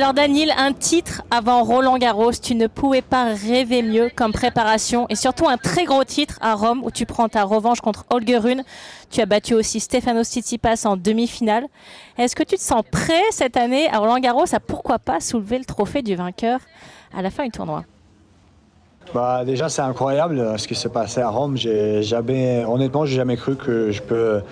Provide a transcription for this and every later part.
Alors Daniel, un titre avant Roland Garros, tu ne pouvais pas rêver mieux comme préparation et surtout un très gros titre à Rome où tu prends ta revanche contre Holger Rune. Tu as battu aussi Stefano Tsitsipas en demi-finale. Est-ce que tu te sens prêt cette année à Roland Garros à pourquoi pas soulever le trophée du vainqueur à la fin du tournoi? Bah, déjà, c'est incroyable ce qui s'est passé à Rome. J'ai jamais, honnêtement, j'ai jamais cru que je peux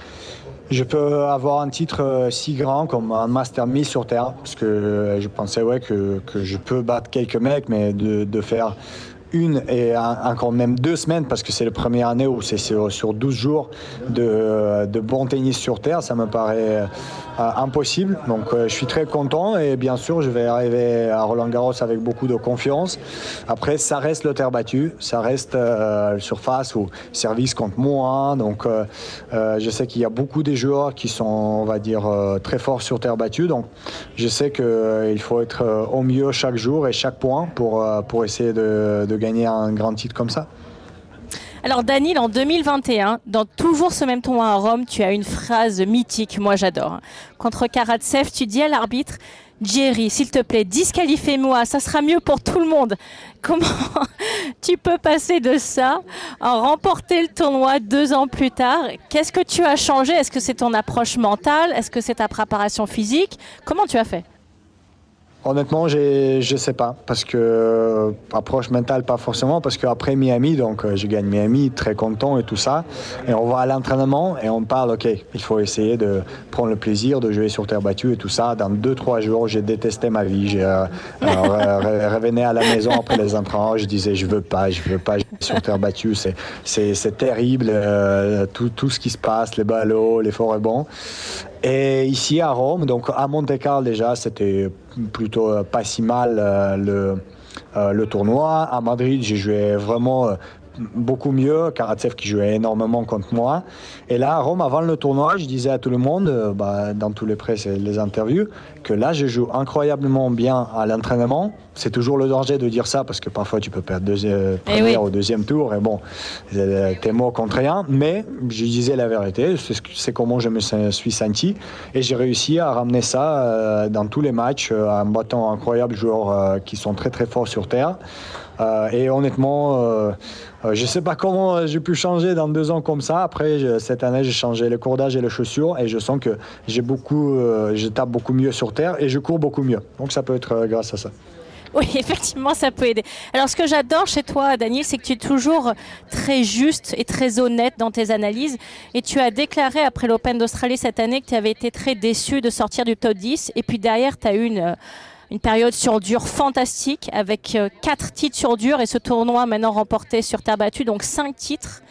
je peux avoir un titre euh, si grand comme un master mis sur terre, parce que euh, je pensais ouais, que, que je peux battre quelques mecs, mais de, de faire une et encore même deux semaines, parce que c'est la première année où c'est sur, sur 12 jours de, bon tennis sur terre, ça me paraît euh, impossible. Donc euh, je suis très content et bien sûr je vais arriver à Roland Garros avec beaucoup de confiance. Après ça reste le terre battu, ça reste euh, surface ou service contre moi. Donc je sais qu'il y a beaucoup de joueurs qui sont on va dire très forts sur terre battue. Donc je sais qu'il faut être au mieux chaque jour et chaque point pour, pour essayer de gagner un grand titre comme ça. Alors Daniel, en 2021, dans toujours ce même tournoi à Rome, tu as une phrase mythique, moi j'adore. Contre Karatsev, tu dis à l'arbitre, Jerry, s'il te plaît, disqualifie-moi, ça sera mieux pour tout le monde. Comment tu peux passer de ça à remporter le tournoi deux ans plus tard? Qu'est-ce que tu as changé? Est-ce que c'est ton approche mentale? Est-ce que c'est ta préparation physique? Comment tu as fait? Honnêtement, je ne sais pas. Parce que, euh, approche mentale, pas forcément. Parce qu'après Miami, donc euh, je gagne Miami, très content et tout ça. Et on va à l'entraînement et on parle, OK, il faut essayer de prendre le plaisir de jouer sur terre battue et tout ça. Dans deux, trois jours, j'ai détesté ma vie. J'ai euh, revenais à la maison après les entraînements. Je disais, je veux pas, je veux pas sur terre battue. C'est terrible, tout, tout ce qui se passe, les ballots, les forêts bons. Et ici à Rome, donc à Monte Carlo déjà, c'était plutôt euh, pas si mal euh, le, euh, le tournoi. À Madrid, j'ai joué vraiment beaucoup mieux. Karatsev qui jouait énormément contre moi. Et là, à Rome, avant le tournoi, je disais à tout le monde, euh, bah, dans tous les presse et les interviews, que là, je joue incroyablement bien à l'entraînement. C'est toujours le danger de dire ça parce que parfois tu peux perdre deuxième, eh premier au deuxième tour et bon, t'es mort contre rien. Mais je disais la vérité, c'est comment je me suis senti et j'ai réussi à ramener ça euh, dans tous les matchs euh, en battant incroyables joueurs qui sont très très forts sur terre. Et honnêtement, euh, je ne sais pas comment euh, j'ai pu changer dans deux ans comme ça. Après, cette année, j'ai changé le cordage et les chaussures et je sens que j'ai beaucoup, euh, je tape beaucoup mieux sur terre et je cours beaucoup mieux. Donc ça peut être grâce à ça. Oui, effectivement, ça peut aider. Alors, ce que j'adore chez toi, Daniel, c'est que tu es toujours très juste et très honnête dans tes analyses. Et tu as déclaré après l'Open d'Australie cette année que tu avais été très déçu de sortir du top 10. Et puis derrière, tu as eu une une période sur dur fantastique avec euh, quatre titres sur dur et ce tournoi maintenant remporté sur terre battue, donc cinq titres.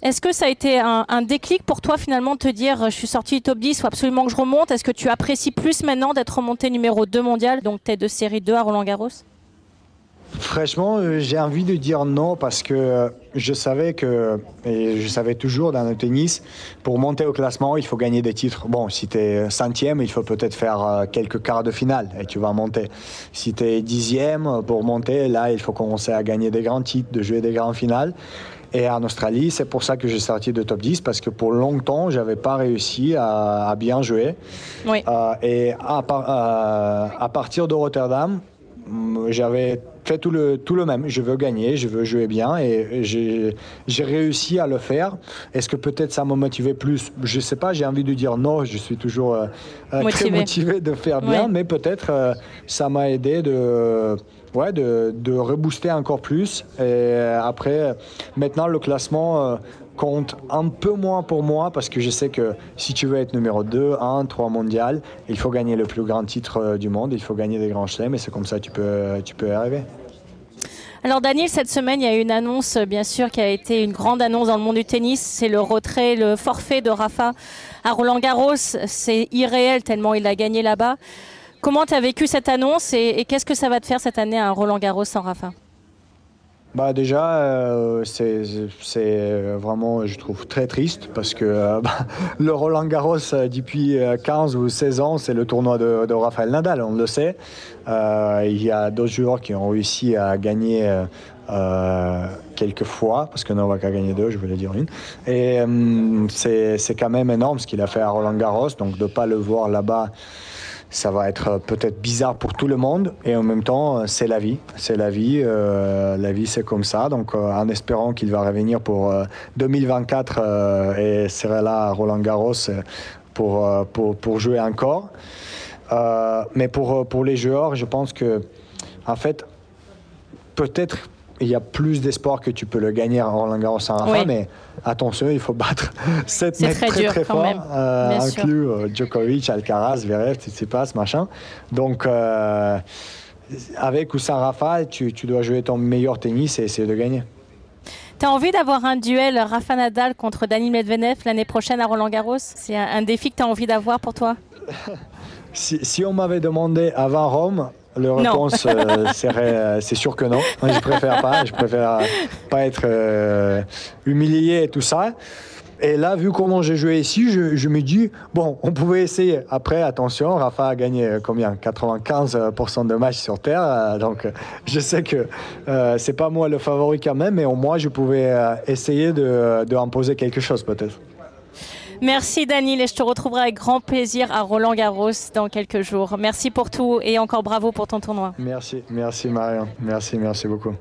Est-ce que ça a été un, déclic pour toi finalement de te dire je suis sorti du top 10, il faut absolument que je remonte? Est-ce que tu apprécies plus maintenant d'être remonté numéro 2 mondial, donc tête de série 2 à Roland Garros Franchement, euh, j'ai envie de dire non parce que je savais que, et je savais toujours dans le tennis, pour monter au classement, il faut gagner des titres. Bon, si tu es centième, il faut peut-être faire euh, quelques quarts de finale et tu vas monter. Si tu es dixième, pour monter, là, il faut commencer à gagner des grands titres, de jouer des grands finales. Et en Australie, c'est pour ça que j'ai sorti de top 10 parce que pour longtemps, j'avais pas réussi à, bien jouer. Oui. Euh, et à, à partir de Rotterdam, j'avais fait tout le, tout le même. Je veux gagner, je veux jouer bien et j'ai réussi à le faire. Est-ce que peut-être ça m'a motivé plus? Je sais pas, j'ai envie de dire non, je suis toujours euh, euh, très motivé de faire bien, mais peut-être euh, ça m'a aidé de, ouais, de, de rebooster encore plus. Et après, maintenant, le classement compte un peu moins pour moi parce que je sais que si tu veux être numéro 2, 1, 3 mondial, il faut gagner le plus grand titre euh, du monde, il faut gagner des grands chelems et c'est comme ça que tu peux, tu peux y arriver. Alors Daniel, cette semaine, il y a une annonce, bien sûr, qui a été une grande annonce dans le monde du tennis. C'est le retrait, le forfait de Rafa à Roland Garros. C'est irréel tellement il a gagné là-bas. Comment tu as vécu cette annonce et, et qu'est-ce que ça va te faire cette année à Roland Garros sans Rafa? Bah déjà, euh, c'est vraiment, je trouve, très triste parce que euh, bah, le Roland Garros, euh, depuis 15 ou 16 ans, c'est le tournoi de, de, Rafael Nadal, on le sait. il y a d'autres joueurs qui ont réussi à gagner quelques fois, parce que Novak a gagné deux, je voulais dire une. Et c'est quand même énorme ce qu'il a fait à Roland Garros, donc de ne pas le voir là-bas ça va être peut-être bizarre pour tout le monde et en même temps, c'est la vie. C'est la vie. la vie, c'est comme ça. Donc, en espérant qu'il va revenir pour 2024 et sera là à Roland Garros pour, pour, pour jouer encore. mais pour, pour les joueurs, je pense que, en fait, peut-être il y a plus d'espoir que tu peux le gagner en Roland Garros sans Rafa, mais attention, il faut battre 7 mecs très très, forts, euh, inclus euh, Djokovic, Alcaraz, Zverev, Tsitsipas, machin. Donc, euh, avec ou sans Rafa, tu, tu, dois jouer ton meilleur tennis et essayer de gagner. Tu as envie d'avoir un duel Rafa Nadal contre Dani Medvedev l'année prochaine à Roland Garros? C'est un, défi que tu as envie d'avoir pour toi? Si, si, on m'avait demandé avant Rome, la réponse euh, serait euh, c'est sûr que non. je préfère pas. Je préfère pas être euh, humilié et tout ça. Et là, vu comment j'ai joué ici, je, me dis, bon, on pouvait essayer. Après, attention, Rafa a gagné combien? 95% de matchs sur Terre. donc, je sais que c'est pas moi le favori quand même, mais au moins, je pouvais essayer de, de imposer quelque chose peut-être. Merci Daniel et je te retrouverai avec grand plaisir à Roland Garros dans quelques jours. Merci pour tout et encore bravo pour ton tournoi. Merci, merci Marion. Merci, merci beaucoup.